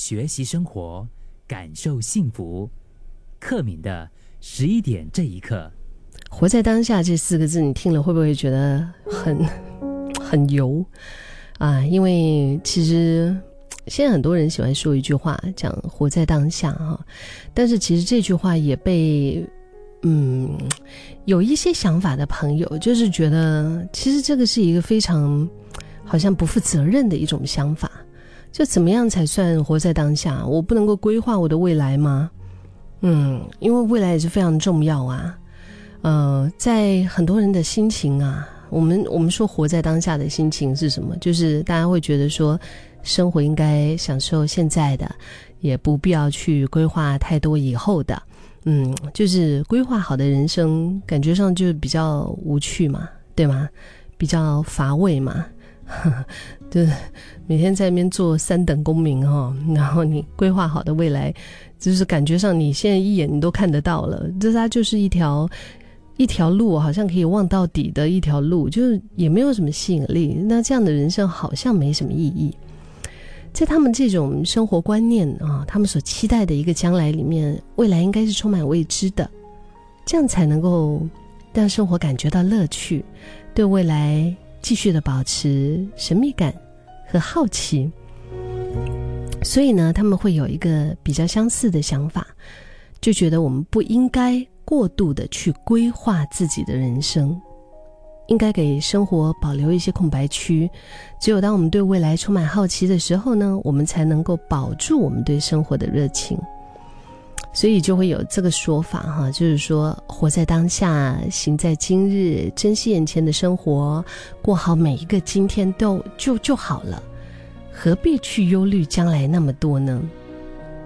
学习生活，感受幸福。克敏的十一点这一刻，活在当下这四个字，你听了会不会觉得很 很油啊？因为其实现在很多人喜欢说一句话，讲活在当下哈，但是其实这句话也被嗯有一些想法的朋友，就是觉得其实这个是一个非常好像不负责任的一种想法。就怎么样才算活在当下？我不能够规划我的未来吗？嗯，因为未来也是非常重要啊。呃，在很多人的心情啊，我们我们说活在当下的心情是什么？就是大家会觉得说，生活应该享受现在的，也不必要去规划太多以后的。嗯，就是规划好的人生，感觉上就比较无趣嘛，对吗？比较乏味嘛。对，每天在那边做三等公民哈，然后你规划好的未来，就是感觉上你现在一眼你都看得到了，这它就是一条一条路，好像可以望到底的一条路，就是也没有什么吸引力。那这样的人生好像没什么意义。在他们这种生活观念啊，他们所期待的一个将来里面，未来应该是充满未知的，这样才能够让生活感觉到乐趣，对未来。继续的保持神秘感和好奇，所以呢，他们会有一个比较相似的想法，就觉得我们不应该过度的去规划自己的人生，应该给生活保留一些空白区。只有当我们对未来充满好奇的时候呢，我们才能够保住我们对生活的热情。所以就会有这个说法哈，就是说活在当下，行在今日，珍惜眼前的生活，过好每一个今天都就就好了，何必去忧虑将来那么多呢？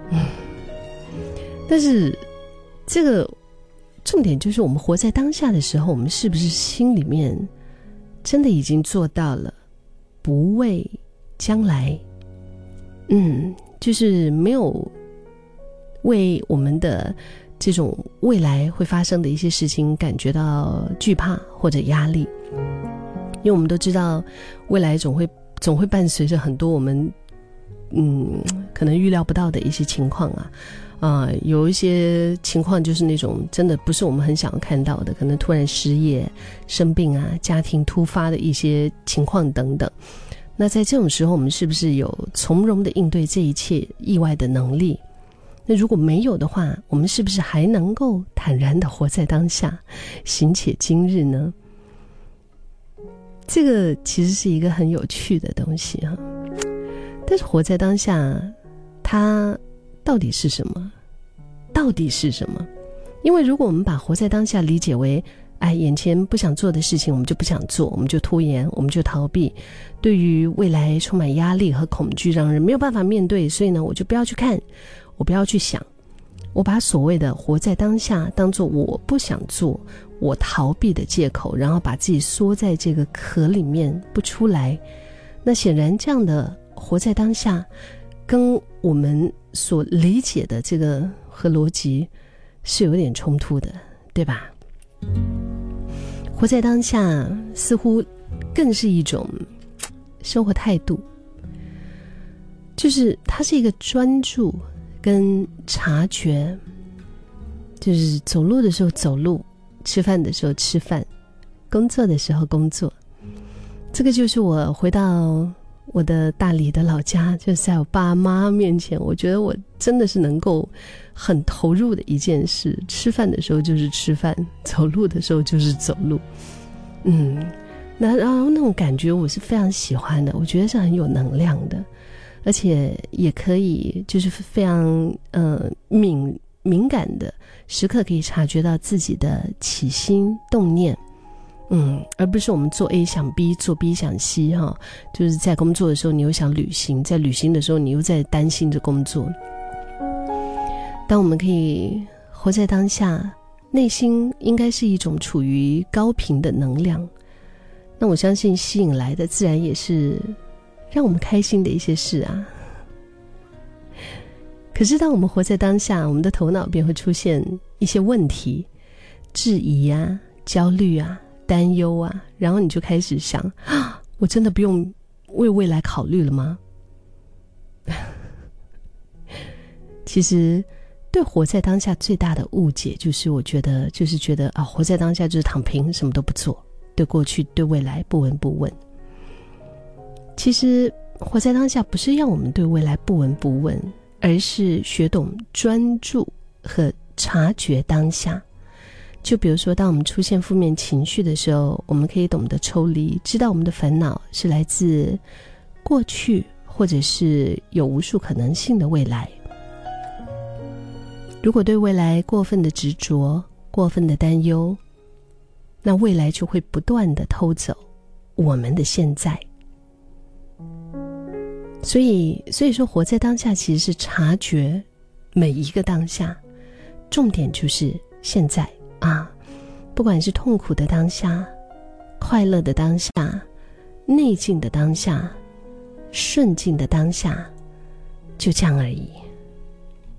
嗯，但是这个重点就是我们活在当下的时候，我们是不是心里面真的已经做到了不畏将来？嗯，就是没有。为我们的这种未来会发生的一些事情感觉到惧怕或者压力，因为我们都知道未来总会总会伴随着很多我们嗯可能预料不到的一些情况啊啊，有一些情况就是那种真的不是我们很想要看到的，可能突然失业、生病啊、家庭突发的一些情况等等。那在这种时候，我们是不是有从容的应对这一切意外的能力？那如果没有的话，我们是不是还能够坦然的活在当下，行且今日呢？这个其实是一个很有趣的东西哈。但是活在当下，它到底是什么？到底是什么？因为如果我们把活在当下理解为，哎，眼前不想做的事情，我们就不想做，我们就拖延，我们就逃避，对于未来充满压力和恐惧，让人没有办法面对，所以呢，我就不要去看。我不要去想，我把所谓的活在当下当做我不想做、我逃避的借口，然后把自己缩在这个壳里面不出来。那显然这样的活在当下，跟我们所理解的这个和逻辑是有点冲突的，对吧？活在当下似乎更是一种生活态度，就是它是一个专注。跟察觉，就是走路的时候走路，吃饭的时候吃饭，工作的时候工作。这个就是我回到我的大理的老家，就是在我爸妈面前，我觉得我真的是能够很投入的一件事。吃饭的时候就是吃饭，走路的时候就是走路。嗯，那然后那种感觉我是非常喜欢的，我觉得是很有能量的。而且也可以，就是非常呃敏敏感的时刻，可以察觉到自己的起心动念，嗯，而不是我们做 A 想 B，做 B 想 C 哈。就是在工作的时候，你又想旅行；在旅行的时候，你又在担心着工作。当我们可以活在当下，内心应该是一种处于高频的能量，那我相信吸引来的自然也是。让我们开心的一些事啊，可是当我们活在当下，我们的头脑便会出现一些问题、质疑啊、焦虑啊、担忧啊，然后你就开始想：啊，我真的不用为未来考虑了吗？其实对活在当下最大的误解，就是我觉得就是觉得啊，活在当下就是躺平，什么都不做，对过去对未来不闻不问。其实活在当下不是让我们对未来不闻不问，而是学懂专注和察觉当下。就比如说，当我们出现负面情绪的时候，我们可以懂得抽离，知道我们的烦恼是来自过去，或者是有无数可能性的未来。如果对未来过分的执着、过分的担忧，那未来就会不断的偷走我们的现在。所以，所以说，活在当下其实是察觉每一个当下，重点就是现在。啊，不管是痛苦的当下、快乐的当下、内静的当下、顺境的当下，就这样而已。